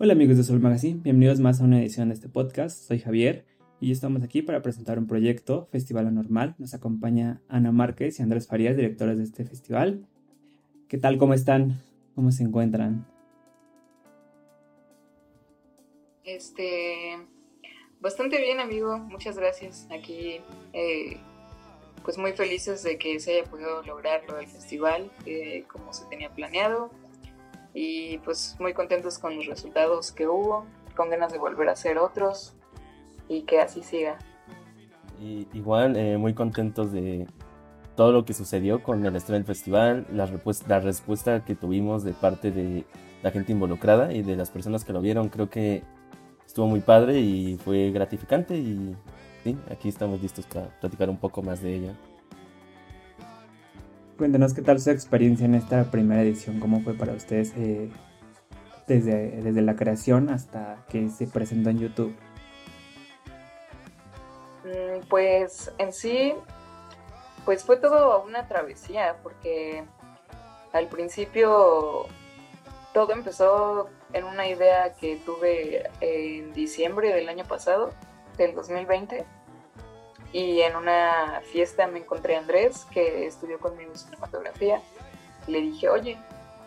Hola amigos de Sol Magazine, bienvenidos más a una edición de este podcast. Soy Javier y estamos aquí para presentar un proyecto, Festival Anormal. Nos acompaña Ana Márquez y Andrés Farías, directores de este festival. ¿Qué tal? ¿Cómo están? ¿Cómo se encuentran? Este, bastante bien, amigo. Muchas gracias. Aquí, eh, pues muy felices de que se haya podido lograr lo del festival eh, como se tenía planeado y pues muy contentos con los resultados que hubo, con ganas de volver a hacer otros y que así siga. Y igual eh, muy contentos de todo lo que sucedió con el estreno del festival, la, la respuesta que tuvimos de parte de la gente involucrada y de las personas que lo vieron, creo que estuvo muy padre y fue gratificante y sí, aquí estamos listos para platicar un poco más de ella. Cuéntenos qué tal su experiencia en esta primera edición, cómo fue para ustedes eh, desde, desde la creación hasta que se presentó en YouTube. Mm, pues en sí, pues fue todo una travesía, porque al principio todo empezó en una idea que tuve en diciembre del año pasado, del 2020 y en una fiesta me encontré a Andrés, que estudió conmigo cinematografía. Le dije, oye,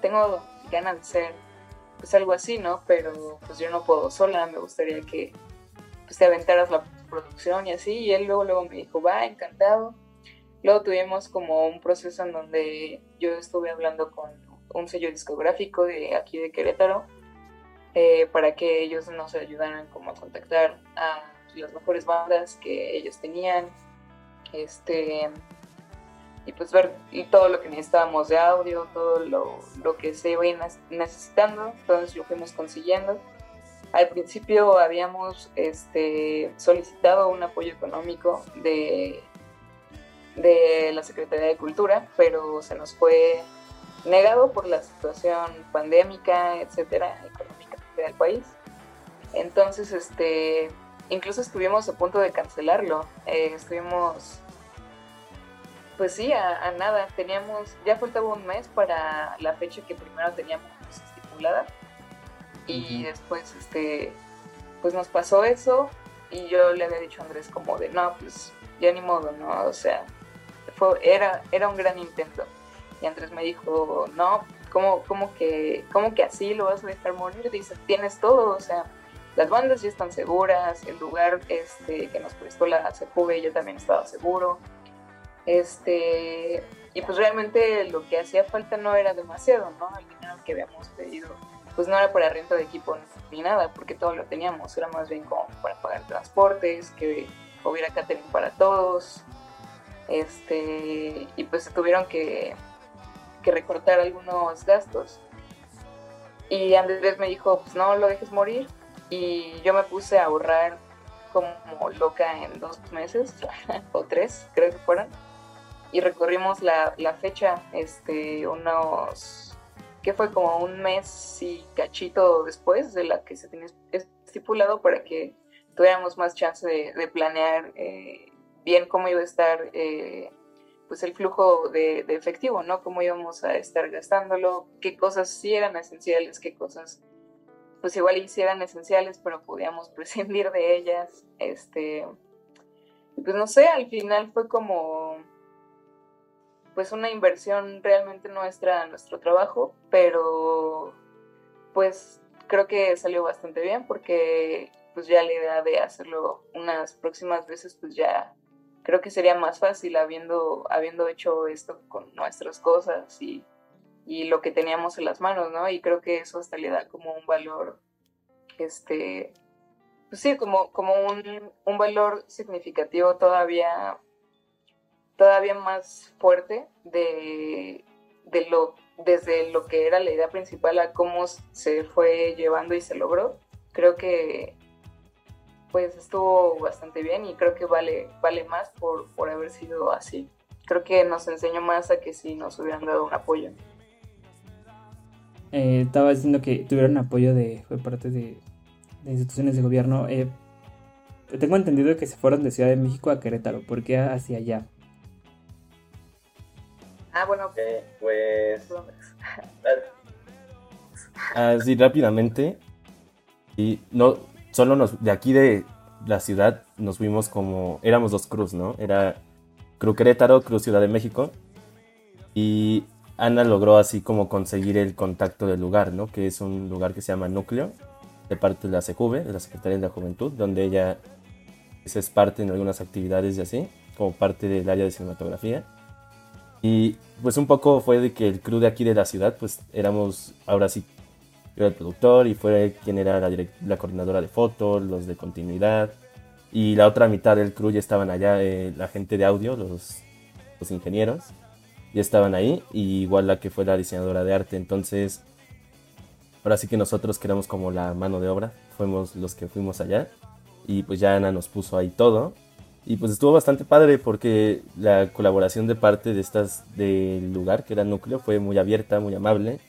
tengo ganas de hacer pues algo así, ¿no? Pero pues yo no puedo sola, me gustaría que pues, te aventaras la producción y así. Y él luego, luego me dijo, va, encantado. Luego tuvimos como un proceso en donde yo estuve hablando con un sello discográfico de aquí de Querétaro eh, para que ellos nos ayudaran como a contactar a las mejores bandas que ellos tenían, este, y pues ver y todo lo que necesitábamos de audio, todo lo, lo que se iba necesitando, entonces lo fuimos consiguiendo. Al principio habíamos este, solicitado un apoyo económico de, de la Secretaría de Cultura, pero se nos fue negado por la situación pandémica, etcétera, económica del país. Entonces, este, incluso estuvimos a punto de cancelarlo. Eh, estuvimos, pues sí, a, nada. Teníamos, ya faltaba un mes para la fecha que primero teníamos estipulada. Y después, este, pues nos pasó eso. Y yo le había dicho a Andrés como de, no, pues ya ni modo, ¿no? O sea, fue, era, era un gran intento. Y Andrés me dijo, no, ¿cómo, cómo, que, ¿cómo que así lo vas a dejar morir? Dice, tienes todo, o sea, las bandas ya están seguras, el lugar este, que nos prestó la CPV ya también estaba seguro. Este, y pues realmente lo que hacía falta no era demasiado, ¿no? El dinero que habíamos pedido, pues no era para renta de equipo ni nada, porque todo lo teníamos, era más bien como para pagar transportes, que hubiera catering para todos. Este, y pues tuvieron que, que recortar algunos gastos. Y Andrés me dijo, pues no lo dejes morir, y yo me puse a ahorrar como loca en dos meses o tres, creo que fueron. Y recorrimos la, la fecha, este, unos, que fue como un mes y cachito después de la que se tenía estipulado para que tuviéramos más chance de, planear eh, bien cómo iba a estar eh, pues el flujo de, de, efectivo, ¿no? Cómo íbamos a estar gastándolo, qué cosas sí eran esenciales, qué cosas pues igual hicieran esenciales, pero podíamos prescindir de ellas. Este, pues no sé, al final fue como pues una inversión realmente nuestra, nuestro trabajo, pero pues creo que salió bastante bien porque pues ya la idea de hacerlo unas próximas veces pues ya creo que sería más fácil habiendo, habiendo hecho esto con nuestras cosas y y lo que teníamos en las manos, ¿no? Y creo que eso hasta le da como un valor, este, pues sí, como, como un, un valor significativo todavía, todavía más fuerte de, de lo, desde lo que era la idea principal a cómo se fue llevando y se logró. Creo que pues estuvo bastante bien y creo que vale, vale más por, por haber sido así. Creo que nos enseñó más a que si nos hubieran dado un apoyo. Eh, estaba diciendo que tuvieron apoyo de fue parte de, instituciones de gobierno. Eh, tengo entendido que se fueron de Ciudad de México a Querétaro. ¿Por qué hacia allá? Ah, bueno, pues. Así rápidamente. Y no, solo nos, de aquí de la ciudad nos fuimos como, éramos dos cruz, ¿no? Era Cruz Querétaro, Cruz Ciudad de México. Y Ana logró así como conseguir el contacto del lugar, ¿no? Que es un lugar que se llama Núcleo, de parte de la CJV, de la Secretaría de la Juventud, donde ella es parte en algunas actividades y así, como parte del área de cinematografía. Y pues un poco fue de que el crew de aquí de la ciudad, pues éramos, ahora sí, yo era el productor y fue quien era la, la coordinadora de fotos, los de continuidad. Y la otra mitad del crew ya estaban allá, eh, la gente de audio, los, los ingenieros, ya estaban ahí. Y igual la que fue la diseñadora de arte. Entonces, ahora sí que nosotros que como la mano de obra, fuimos los que fuimos allá. Y pues ya Ana nos puso ahí todo. Y pues estuvo bastante padre porque la colaboración de parte de estas del lugar, que era Núcleo, fue muy abierta, muy amable.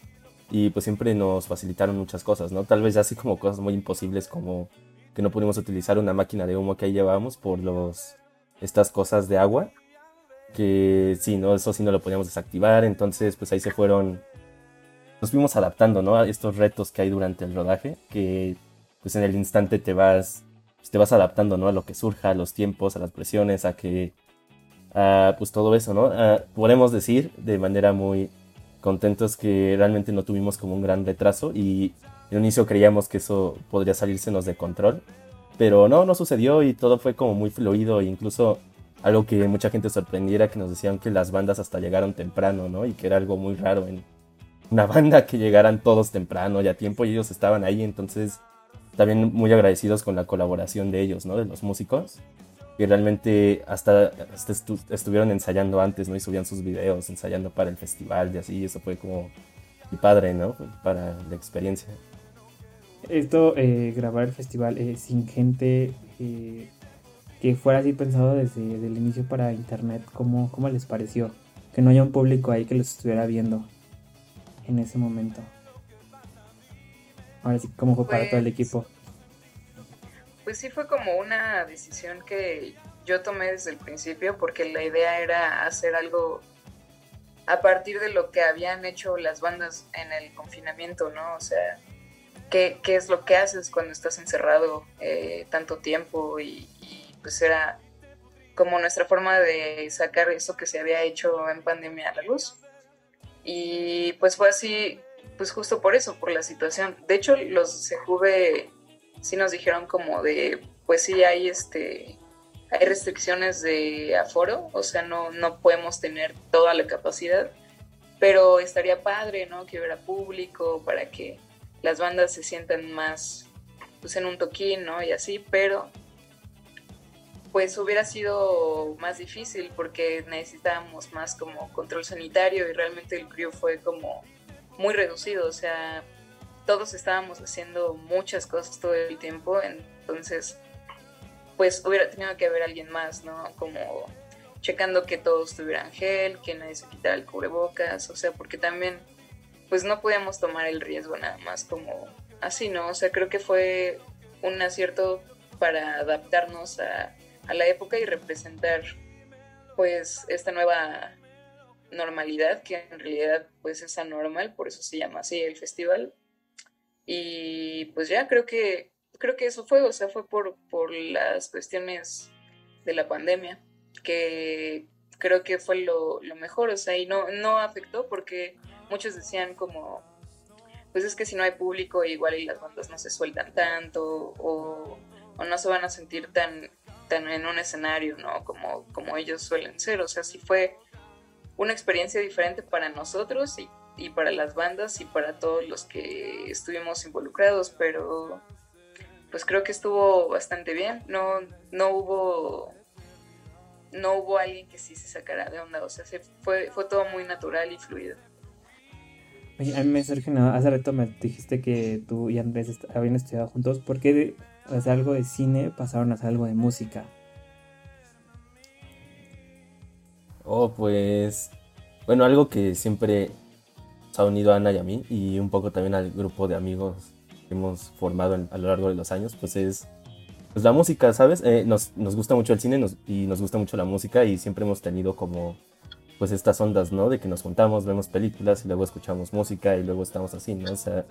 Y pues siempre nos facilitaron muchas cosas, ¿no? Tal vez así como cosas muy imposibles como que no pudimos utilizar una máquina de humo que ahí llevábamos por los estas cosas de agua. Que sí, ¿no? Eso sí no lo podíamos desactivar. Entonces pues ahí se fueron... Nos fuimos adaptando, ¿no? A estos retos que hay durante el rodaje. Que pues en el instante te vas pues, te vas adaptando, ¿no? A lo que surja, a los tiempos, a las presiones, a que, pues todo eso, ¿no? podemos decir de manera muy contentos que realmente no tuvimos como un gran retraso y en un inicio creíamos que eso podría salírsenos de control, pero no, no sucedió y todo fue como muy fluido e incluso algo que mucha gente sorprendiera que nos decían que las bandas hasta llegaron temprano, ¿no? Y que era algo muy raro en una banda que llegaran todos temprano y a tiempo y ellos estaban ahí, entonces también muy agradecidos con la colaboración de ellos, ¿no? De los músicos, que realmente hasta, estuvieron ensayando antes, ¿no? Y subían sus videos ensayando para el festival y así, eso fue como y padre, ¿no? Para la experiencia. Esto, eh, grabar el festival eh, sin gente eh, que fuera así pensado desde, el inicio para internet, ¿cómo, ¿cómo les pareció? Que no haya un público ahí que los estuviera viendo en ese momento. Ahora sí, ¿cómo fue para todo el pues, equipo? Pues sí fue como una decisión que yo tomé desde el principio porque la idea era hacer algo a partir de lo que habían hecho las bandas en el confinamiento, ¿no? O sea, ¿qué, es lo que haces cuando estás encerrado eh, tanto tiempo? Y, pues era como nuestra forma de sacar eso que se había hecho en pandemia a la luz. Y pues fue así pues justo por eso, por la situación. De hecho, los CJV sí nos dijeron como de, pues sí hay este, hay restricciones de aforo, o sea, no, no podemos tener toda la capacidad, pero estaría padre, ¿no? Que hubiera público para que las bandas se sientan más, pues en un toquín, ¿no? Y así, pero pues hubiera sido más difícil porque necesitábamos más como control sanitario y realmente el crew fue como muy reducido, o sea, todos estábamos haciendo muchas cosas todo el tiempo, entonces pues hubiera tenido que haber alguien más, ¿no? Como checando que todos tuvieran gel, que nadie se quitara el cubrebocas, o sea, porque también pues no podíamos tomar el riesgo nada más como así, ¿no? O sea, creo que fue un acierto para adaptarnos a, a la época y representar pues esta nueva normalidad, que en realidad pues es anormal, por eso se llama así el festival. Y pues ya creo que creo que eso fue, o sea, fue por, por las cuestiones de la pandemia, que creo que fue lo, mejor, o sea, y no, no afectó porque muchos decían como, pues es que si no hay público igual y las bandas no se sueltan tanto o, o no se van a sentir tan, tan en un escenario, ¿no? Como, como ellos suelen ser, o sea, sí fue una experiencia diferente para nosotros y, para las bandas y para todos los que estuvimos involucrados, pero pues creo que estuvo bastante bien. No, no hubo no hubo alguien que sí se sacara de onda, o sea, fue, fue todo muy natural y fluido. A mí me surge, hace rato me dijiste que tú y Andrés habían estudiado juntos, ¿por qué hacer algo de cine pasaron a hacer algo de música? Oh, pues. Bueno, algo que siempre nos ha unido a Ana y a mí, y un poco también al grupo de amigos que hemos formado a lo largo de los años, pues es pues la música, ¿sabes? Eh, nos, gusta mucho el cine y nos gusta mucho la música, y siempre hemos tenido como pues estas ondas, ¿no? De que nos juntamos, vemos películas y luego escuchamos música y luego estamos así, ¿no? O sea,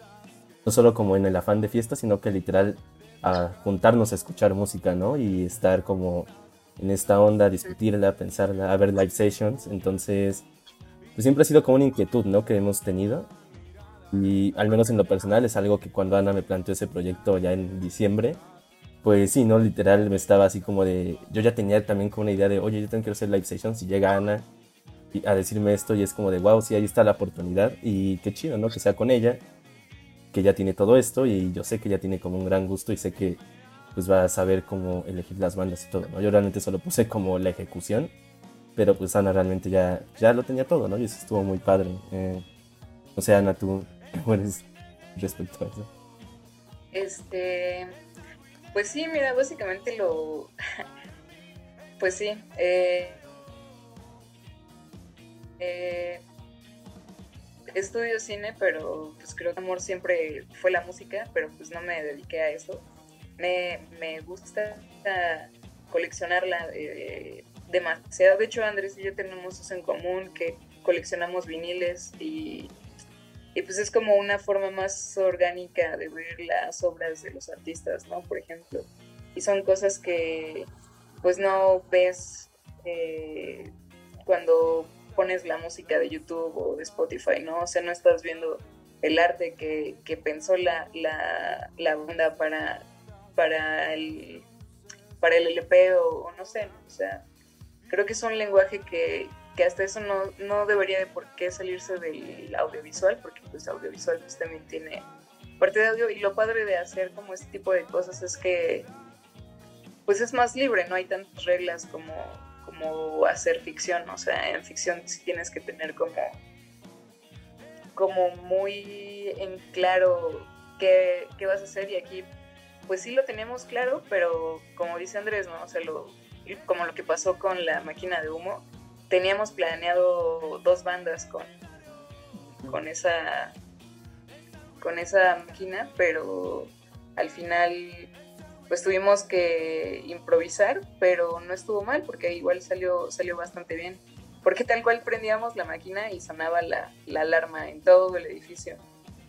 no solo como en el afán de fiesta, sino que literal a juntarnos a escuchar música, ¿no? Y estar como en esta onda, discutirla, pensarla, a ver live sessions. Entonces, pues siempre ha sido como una inquietud, ¿no? Que hemos tenido. Y al menos en lo personal es algo que cuando Ana me planteó ese proyecto ya en diciembre, pues sí, ¿no? Literal me estaba así como de... Yo ya tenía también como una idea de, oye, yo tengo que hacer live sessions y llega Ana a decirme esto y es como de, wow, sí, ahí está la oportunidad y qué chido, ¿no? Que sea con ella, que ya tiene todo esto y yo sé que ya tiene como un gran gusto y sé que pues va a saber cómo elegir las bandas y todo, ¿no? Yo realmente solo puse como la ejecución, pero pues Ana realmente ya, ya lo tenía todo, ¿no? Y eso estuvo muy padre. Eh, o sea, Ana, tú, eres respecto a eso? Este, pues sí, mira, básicamente lo, pues sí, eh, eh, estudio cine, pero pues creo que amor siempre fue la música, pero pues no me dediqué a eso. Me, me gusta coleccionarla eh, demasiado. De hecho, Andrés y yo tenemos eso en común, que coleccionamos viniles y, y pues es como una forma más orgánica de ver las obras de los artistas, ¿no? Por ejemplo. Y son cosas que pues no ves eh, cuando pones la música de YouTube o de Spotify, ¿no? O sea, no estás viendo el arte que, pensó la, la, la, banda para, para, el, para el LP o, no sé, o sea, creo que es un lenguaje que, que hasta eso no, no, debería de por qué salirse del audiovisual, porque pues audiovisual pues también tiene parte de audio y lo padre de hacer como este tipo de cosas es que pues es más libre, no hay tantas reglas como hacer ficción, o sea, en ficción sí tienes que tener como, como muy en claro qué, vas a hacer y aquí pues sí lo tenemos claro, pero como dice Andrés, ¿no? O sea, lo, como lo que pasó con la máquina de humo, teníamos planeado dos bandas con, con esa con esa máquina, pero al final pues tuvimos que improvisar, pero no estuvo mal porque igual salió, salió bastante bien. Porque tal cual prendíamos la máquina y sonaba la, alarma en todo el edificio.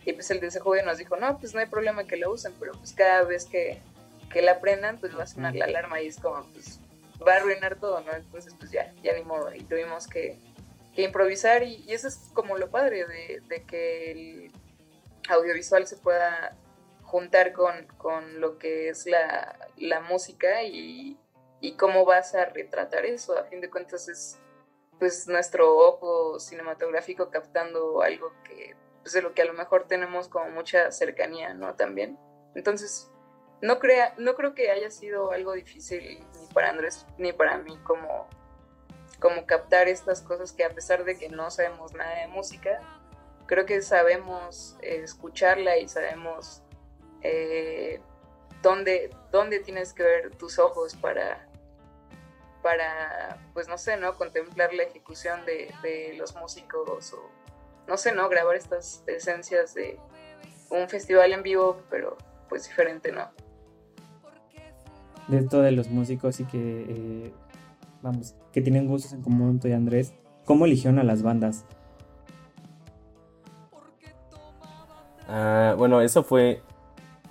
Y pues el de ese nos dijo, no, pues no hay problema que la usen, pero pues cada vez que, la prendan, pues va a sonar la alarma y es como, pues va a arruinar todo, ¿no? Entonces pues ya, ya ni modo. Y tuvimos que, improvisar y, eso es como lo padre de, de que el audiovisual se pueda juntar con, con lo que es la, la música y, y, cómo vas a retratar eso. A fin de cuentas es pues nuestro ojo cinematográfico captando algo que pues, de lo que a lo mejor tenemos como mucha cercanía, ¿no? También. Entonces, no, crea, no creo que haya sido algo difícil ni para Andrés ni para mí como, como captar estas cosas que a pesar de que no sabemos nada de música, creo que sabemos escucharla y sabemos eh, dónde, tienes que ver tus ojos para, para, pues no sé, ¿no? Contemplar la ejecución de, los músicos o, no sé, ¿no? Grabar estas esencias de un festival en vivo, pero pues diferente, ¿no? De esto de los músicos y que, eh, vamos, que tienen gustos en común tú y Andrés, ¿cómo eligieron a las bandas? Ah, bueno, eso fue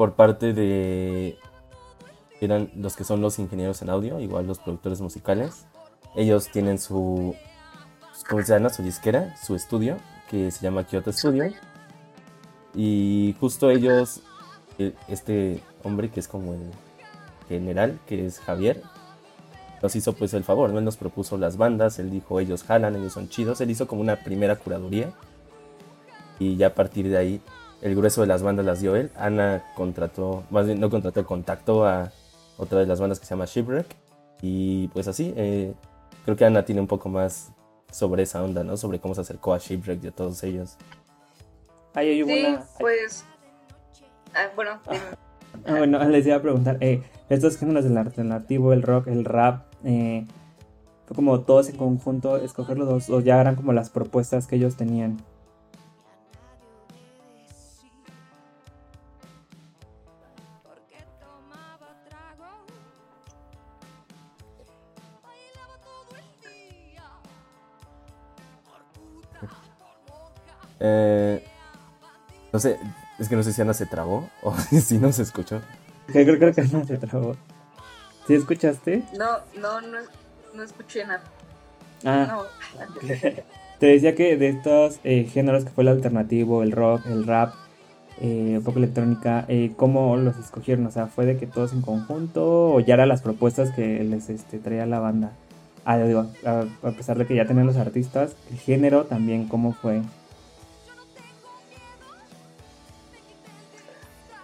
por parte de eran los que son los ingenieros en audio, igual los productores musicales. Ellos tienen su, ¿cómo se llama? Su disquera, su estudio, que se llama Kyoto Studio. Y justo ellos, e, este hombre que es como el general, que es Javier, nos hizo pues el favor, ¿no? Él nos propuso las bandas, él dijo, ellos jalan, ellos son chidos, él hizo como una primera curaduría. Y ya a partir de ahí el grueso de las bandas las dio él. Ana contrató, más bien no contrató, contactó a otra de las bandas que se llama Shipwreck. Y pues así, eh, creo que Ana tiene un poco más sobre esa onda, ¿no? Sobre cómo se acercó a Shipwreck y a todos ellos. sí, pues... Ah, bueno, ah, bueno, les iba a preguntar, eh, estos géneros del alternativo, el rock, el rap, eh, fue como todos en conjunto escoger los dos, o ya eran como las propuestas que ellos tenían. Eh, no sé, Es que no sé si Ana se trabó o si no se escuchó. Creo, creo que Ana se trabó. ¿Sí escuchaste? No, no, no, no escuché nada. Ah. No. Te decía que de estos eh, géneros que fue el alternativo, el rock, el rap, eh, un poco electrónica, eh, ¿cómo los escogieron? O sea, ¿fue de que todos en conjunto o ya eran las propuestas que les este, traía la banda? Ah, digo, a, a pesar de que ya tenían los artistas, el género también, ¿cómo fue?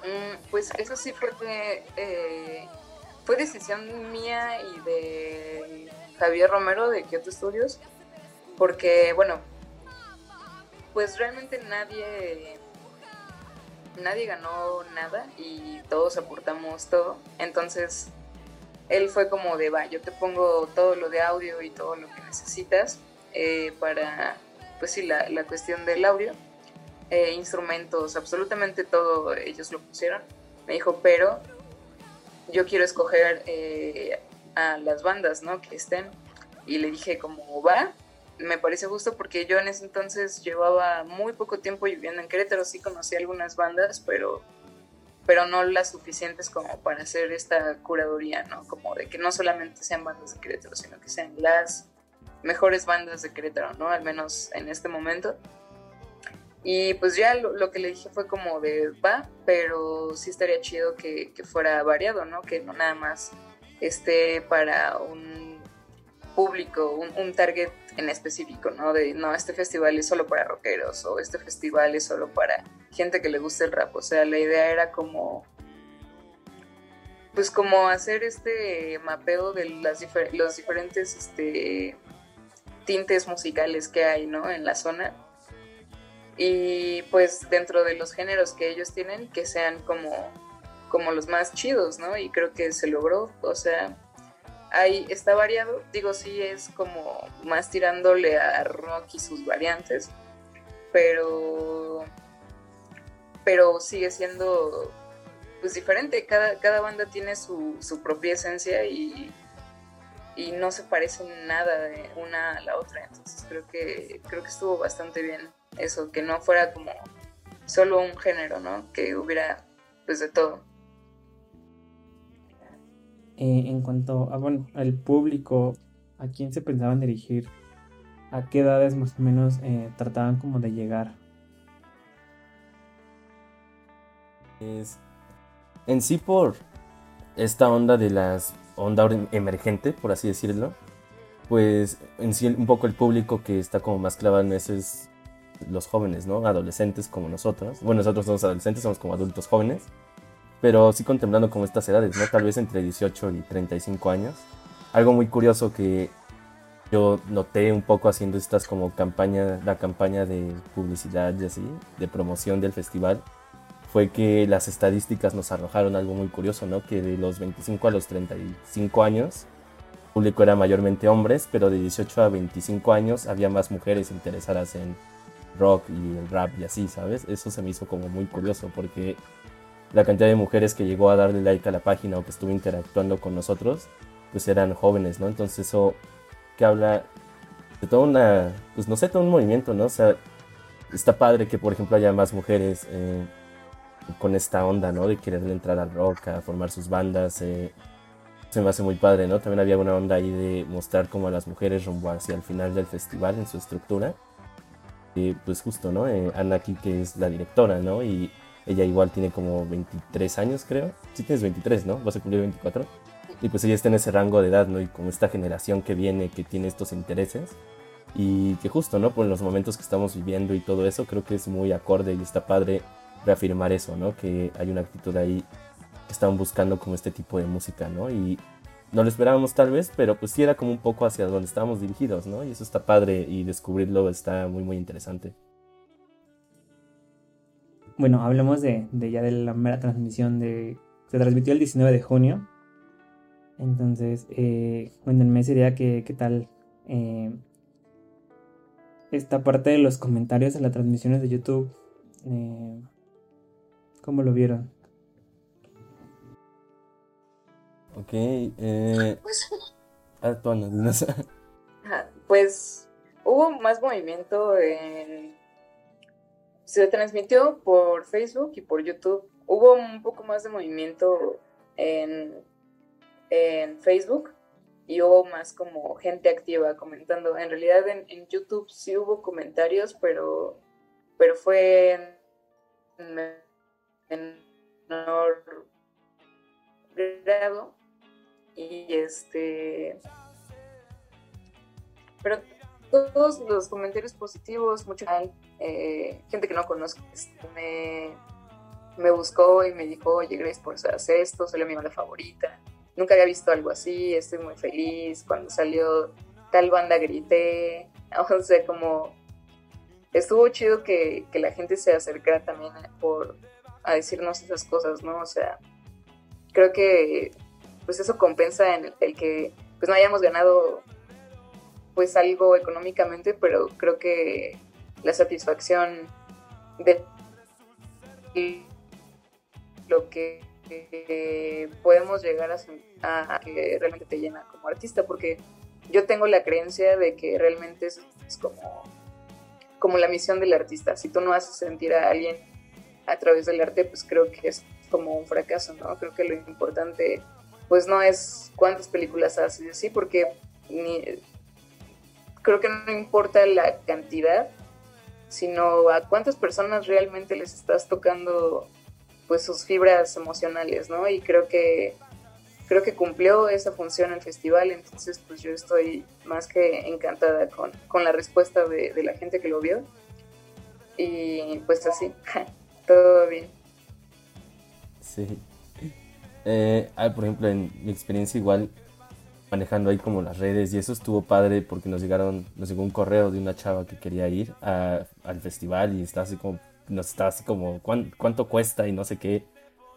Mm, pues eso sí fue de, eh, fue decisión mía y de Javier Romero de Kyoto Studios, porque bueno, pues realmente nadie nadie ganó nada y todos aportamos todo, entonces él fue como de va, yo te pongo todo lo de audio y todo lo que necesitas eh, para pues sí la, la cuestión del audio eh, instrumentos, absolutamente todo ellos lo pusieron. Me dijo, pero yo quiero escoger eh, a las bandas, ¿no? Que estén. Y le dije, como va, me parece justo porque yo en ese entonces llevaba muy poco tiempo viviendo en Querétaro, sí conocí algunas bandas, pero, pero no las suficientes como para hacer esta curaduría, ¿no? Como de que no solamente sean bandas de Querétaro, sino que sean las mejores bandas de Querétaro, ¿no? Al menos en este momento. Y pues ya lo, que le dije fue como de va, pero sí estaría chido que, que, fuera variado, ¿no? Que no nada más esté para un público, un, un, target en específico, ¿no? De no, este festival es solo para rockeros o este festival es solo para gente que le guste el rap. O sea, la idea era como. Pues como hacer este mapeo de las los diferentes este, tintes musicales que hay, ¿no? En la zona y pues dentro de los géneros que ellos tienen que sean como, como los más chidos, ¿no? Y creo que se logró, o sea, ahí está variado, digo, sí es como más tirándole a rock y sus variantes, pero, pero sigue siendo pues diferente, cada, cada banda tiene su, su propia esencia y, y no se parecen nada de una a la otra, entonces creo que, creo que estuvo bastante bien eso, que no fuera como solo un género, ¿no? Que hubiera pues de todo. Eh, en cuanto a, bueno, al público, ¿a quién se pensaban dirigir? ¿A qué edades más o menos eh, trataban como de llegar? Es, en sí por esta onda de las onda emergente, por así decirlo, pues en sí un poco el público que está como más clavado en es los jóvenes, ¿no? Adolescentes como nosotros. Bueno, nosotros somos adolescentes, somos como adultos jóvenes. Pero sí contemplando como estas edades, ¿no? Tal vez entre 18 y 35 años. Algo muy curioso que yo noté un poco haciendo estas como campaña, la campaña de publicidad y así, de promoción del festival, fue que las estadísticas nos arrojaron algo muy curioso, ¿no? Que de los 25 a los 35 años, el público era mayormente hombres, pero de 18 a 25 años había más mujeres interesadas en rock y el rap y así, ¿sabes? Eso se me hizo como muy curioso porque la cantidad de mujeres que llegó a darle like a la página o que estuvo interactuando con nosotros, pues eran jóvenes, ¿no? Entonces eso que habla de toda una, pues no sé, todo un movimiento, ¿no? O sea, está padre que por ejemplo haya más mujeres eh, con esta onda, ¿no? De quererle entrar al rock, a formar sus bandas. Eh, se me hace muy padre, ¿no? También había una onda ahí de mostrar como a las mujeres rumbo hacia el final del festival en su estructura pues justo, ¿no? Eh, Ana aquí que es la directora, ¿no? Y ella igual tiene como 23 años, creo. Sí tienes 23, ¿no? Vas a cumplir 24. Y pues ella está en ese rango de edad, ¿no? Y con esta generación que viene, que tiene estos intereses. Y que justo, ¿no? Por los momentos que estamos viviendo y todo eso, creo que es muy acorde y está padre reafirmar eso, ¿no? Que hay una actitud ahí que están buscando como este tipo de música, ¿no? Y no lo esperábamos tal vez, pero pues sí era como un poco hacia donde estábamos dirigidos, ¿no? Y eso está padre y descubrirlo está muy, muy interesante. Bueno, hablemos de, ya de la mera transmisión de... Se transmitió el 19 de junio. Entonces, eh, cuéntenme esa idea que, qué tal eh, esta parte de los comentarios de las transmisiones de YouTube. Eh, ¿Cómo lo vieron? Ok, eh... Pues, ah, dinos. pues hubo más movimiento en, se transmitió por Facebook y por YouTube. Hubo un poco más de movimiento en, en Facebook y hubo más como gente activa comentando. En realidad en, YouTube sí hubo comentarios, pero, pero fue en menor grado. Y este. Pero todos los comentarios positivos, mucha eh, gente que no conozco, este, me, me buscó y me dijo, oye Grace, por hacer esto, salió mi banda favorita nunca había visto algo así, estoy muy feliz, cuando salió tal banda grité, o sea, como estuvo chido que, la gente se acercara también por, a decirnos esas cosas, ¿no? O sea, creo que pues eso compensa en el, que pues no hayamos ganado pues algo económicamente, pero creo que la satisfacción de lo que podemos llegar a, que realmente te llena como artista, porque yo tengo la creencia de que realmente es, como, como la misión del artista. Si tú no haces sentir a alguien a través del arte, pues creo que es como un fracaso, ¿no? Creo que lo importante, pues no es cuántas películas haces y así, porque creo que no importa la cantidad, sino a cuántas personas realmente les estás tocando pues sus fibras emocionales, ¿no? Y creo que creo que cumplió esa función el festival, entonces pues yo estoy más que encantada con, la respuesta de, la gente que lo vio. Y pues así, todo bien. Sí. Eh, ah, por ejemplo, en mi experiencia igual manejando ahí como las redes y eso estuvo padre porque nos llegaron, nos llegó un correo de una chava que quería ir al festival y estaba así como nos está así como ¿cuánto, cuesta y no sé qué.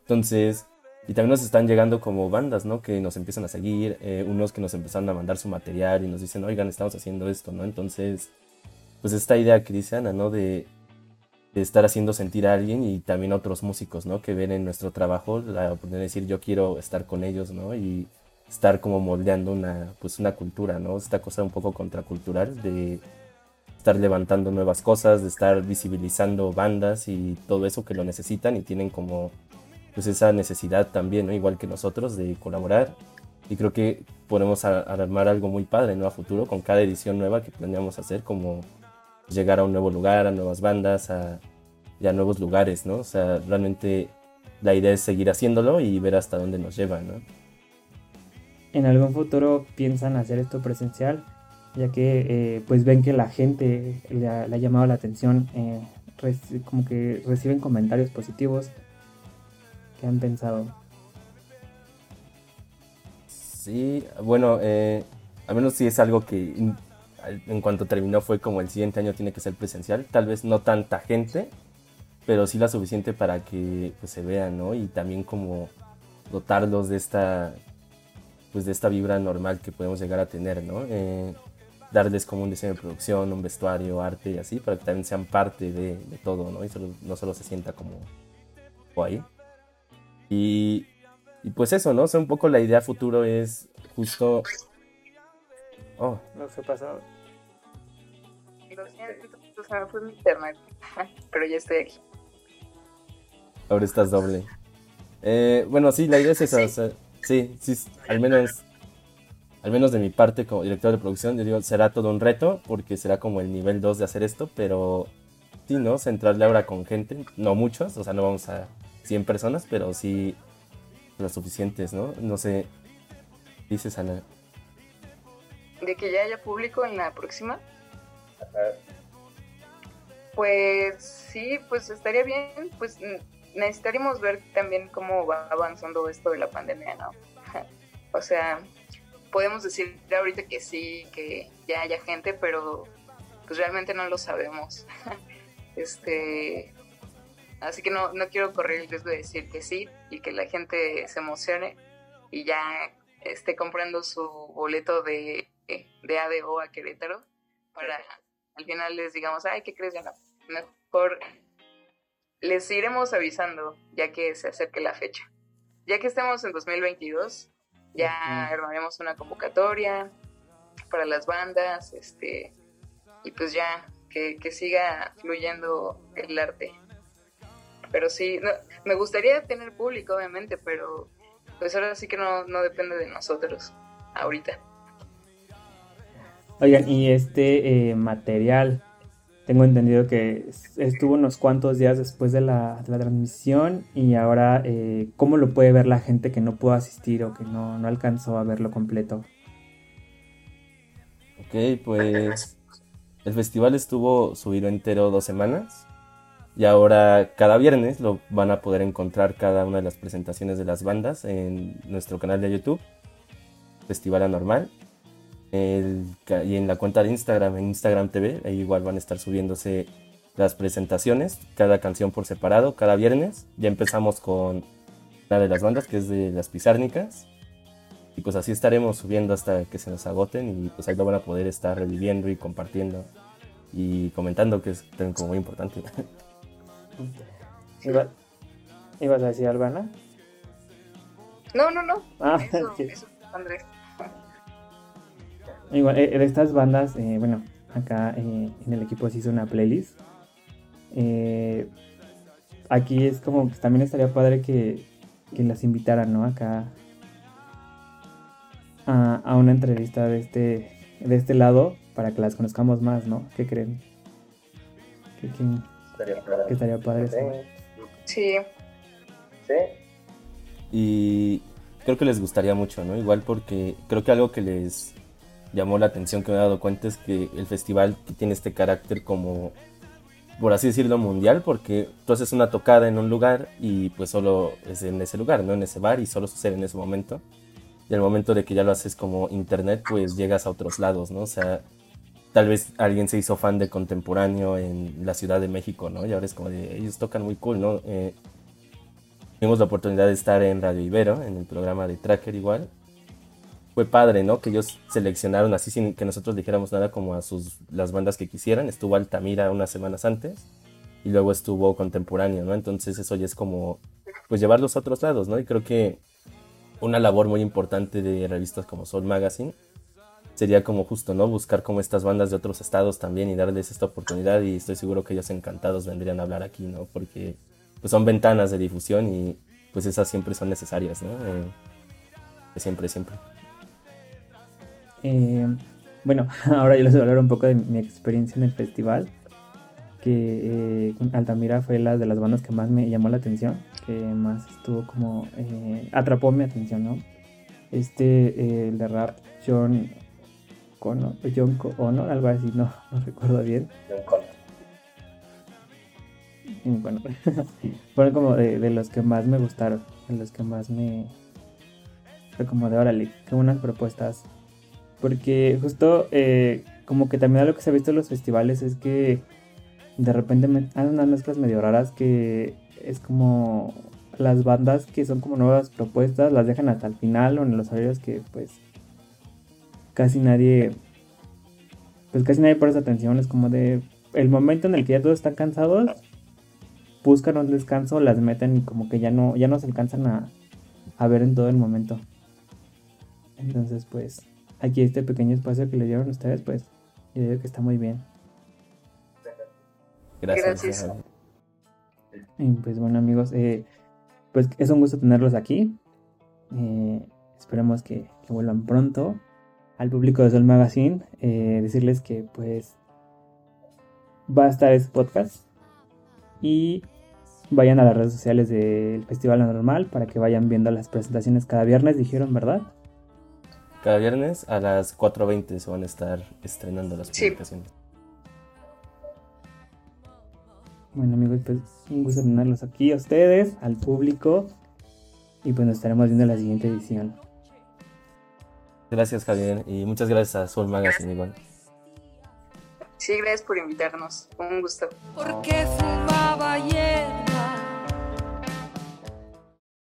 Entonces, y también nos están llegando como bandas, ¿no? Que nos empiezan a seguir, eh, unos que nos empezaron a mandar su material y nos dicen, oigan, estamos haciendo esto, ¿no? Entonces, pues esta idea que dice Ana, ¿no? De, de estar haciendo sentir a alguien y también a otros músicos, ¿no? Que ven en nuestro trabajo la oportunidad de decir, yo quiero estar con ellos, ¿no? Y estar como moldeando una, pues una cultura, ¿no? Esta cosa un poco contracultural de estar levantando nuevas cosas, de estar visibilizando bandas y todo eso que lo necesitan y tienen como pues esa necesidad también, ¿no? igual que nosotros, de colaborar. Y creo que podemos armar algo muy padre ¿no? a futuro con cada edición nueva que planeamos hacer, como llegar a un nuevo lugar, a nuevas bandas, a, y a nuevos lugares, ¿no? O sea, realmente la idea es seguir haciéndolo y ver hasta dónde nos lleva, ¿no? ¿En algún futuro piensan hacer esto presencial? ya que eh, pues ven que la gente le ha, llamado la atención, eh, como que reciben comentarios positivos. ¿Qué han pensado? Sí, bueno, eh, al menos sí es algo que en cuanto terminó fue como el siguiente año tiene que ser presencial, tal vez no tanta gente, pero sí la suficiente para que pues, se vean, ¿no? Y también como dotarlos de esta pues de esta vibra normal que podemos llegar a tener, ¿no? Eh, darles como un diseño de producción, un vestuario, arte y así, para que también sean parte de, todo, ¿no? Y no solo se sienta como ahí. Y, y pues eso, ¿no? O sea, un poco la idea futuro es justo... Oh. No se pasado. Lo siento, fue mi internet, pero ya estoy aquí. Ahora estás doble. Eh, bueno, sí, la idea es esa, o sea, sí, sí, al menos al menos de mi parte como director de producción, yo digo, será todo un reto porque será como el nivel 2 de hacer esto, pero sí, ¿no? Centrarle ahora con gente, no muchos, o sea, no vamos a 100 personas, pero sí las suficientes, ¿no? No sé, dices Ana. ¿De que ya haya público en la próxima? Pues sí, pues estaría bien, pues necesitaríamos ver también cómo va avanzando esto de la pandemia, ¿no? o sea, podemos decir ahorita que sí, que ya haya gente, pero pues realmente no lo sabemos. este, así que no, no quiero correr el riesgo de decir que sí y que la gente se emocione y ya esté comprando su boleto de, de ADO a Querétaro para al final les digamos, ay, ¿qué crees? Ya Mejor les iremos avisando ya que se acerque la fecha. Ya que estemos en 2022, ya armaremos una convocatoria para las bandas, este, y pues ya que, que siga fluyendo el arte. Pero sí, me gustaría tener público, obviamente, pero pues ahora sí que no, no depende de nosotros ahorita. Oigan, y este eh, material, tengo entendido que estuvo unos cuantos días después de la, transmisión y ahora, eh, ¿cómo lo puede ver la gente que no pudo asistir o que no, no alcanzó a verlo completo? Ok, pues el festival estuvo subido entero dos semanas y ahora cada viernes lo van a poder encontrar cada una de las presentaciones de las bandas en nuestro canal de YouTube, Festival Anormal y en la cuenta de Instagram, en Instagram TV, ahí igual van a estar subiéndose las presentaciones, cada canción por separado, cada viernes. Ya empezamos con una de las bandas, que es de Las Pizárnicas. Y pues así estaremos subiendo hasta que se nos agoten y pues ahí lo van a poder estar reviviendo y compartiendo y comentando, que es como muy importante. ¿Ibas a decir Albana? No, no, no. Ah, eso, eso, Andrés. Igual, eh, de estas bandas, eh, bueno, acá eh, en el equipo se hizo una playlist. aquí es como que también estaría padre que, las invitaran, ¿no? Acá a, una entrevista de este, de este lado para que las conozcamos más, ¿no? ¿Qué creen? ¿Qué, estaría padre. ¿Qué estaría padre Sí. Sí. Y creo que les gustaría mucho, ¿no? Igual porque creo que algo que les llamó la atención que me he dado cuenta es que el festival tiene este carácter como, por así decirlo, mundial, porque tú haces una tocada en un lugar y pues solo es en ese lugar, no en ese bar y solo sucede en ese momento. Y al momento de que ya lo haces como internet, pues llegas a otros lados, ¿no? O sea, tal vez alguien se hizo fan de contemporáneo en la Ciudad de México, ¿no? Y ahora es como de, ellos tocan muy cool, ¿no? Eh, tuvimos la oportunidad de estar en Radio Ibero, en el programa de Tracker igual, fue padre, ¿no? Que ellos seleccionaron así sin que nosotros dijéramos nada como a sus las bandas que quisieran. Estuvo Altamira unas semanas antes y luego estuvo Contemporáneo, ¿no? Entonces eso ya es como pues llevarlos a otros lados, ¿no? Y creo que una labor muy importante de revistas como Soul Magazine sería como justo, ¿no? Buscar como estas bandas de otros estados también y darles esta oportunidad y estoy seguro que ellos encantados vendrían a hablar aquí, ¿no? Porque pues son ventanas de difusión y pues esas siempre son necesarias, ¿no? Eh, siempre, siempre. Eh, bueno, ahora yo les voy a hablar un poco de mi experiencia en el festival. Que eh, Altamira fue la de las bandas que más me llamó la atención, que más estuvo como. Eh, atrapó mi atención, ¿no? Este, el de rap, John Connor, John Connor, algo así, no, no recuerdo bien. John Connor. Bueno, fueron como de, de, los que más me gustaron, de los que más me. Fue como de órale, que unas propuestas porque justo eh, como que también lo que se ha visto en los festivales es que de repente hay unas mezclas medio raras que es como las bandas que son como nuevas propuestas las dejan hasta el final o en los horarios que pues casi nadie pues casi nadie esa atención. Es como de el momento en el que ya todos están cansados buscan un descanso las meten y como que ya no ya no se alcanzan a, a ver en todo el momento. Entonces pues aquí este pequeño espacio que le dieron ustedes, pues yo digo que está muy bien. Gracias. Y pues bueno amigos, eh, pues es un gusto tenerlos aquí. Eh, esperemos que, vuelvan pronto al público de Sol Magazine. Eh, decirles que pues va a estar este podcast y vayan a las redes sociales del Festival Normal para que vayan viendo las presentaciones cada viernes, dijeron, ¿verdad? Cada viernes a las 4.20 se van a estar estrenando las publicaciones. Bueno amigos, pues un gusto tenerlos aquí a ustedes, al público. Y pues nos estaremos viendo en la siguiente edición. Gracias Javier y muchas gracias a Soul Magazine igual. Sí, gracias por invitarnos. Un gusto. Porque fumaba ayer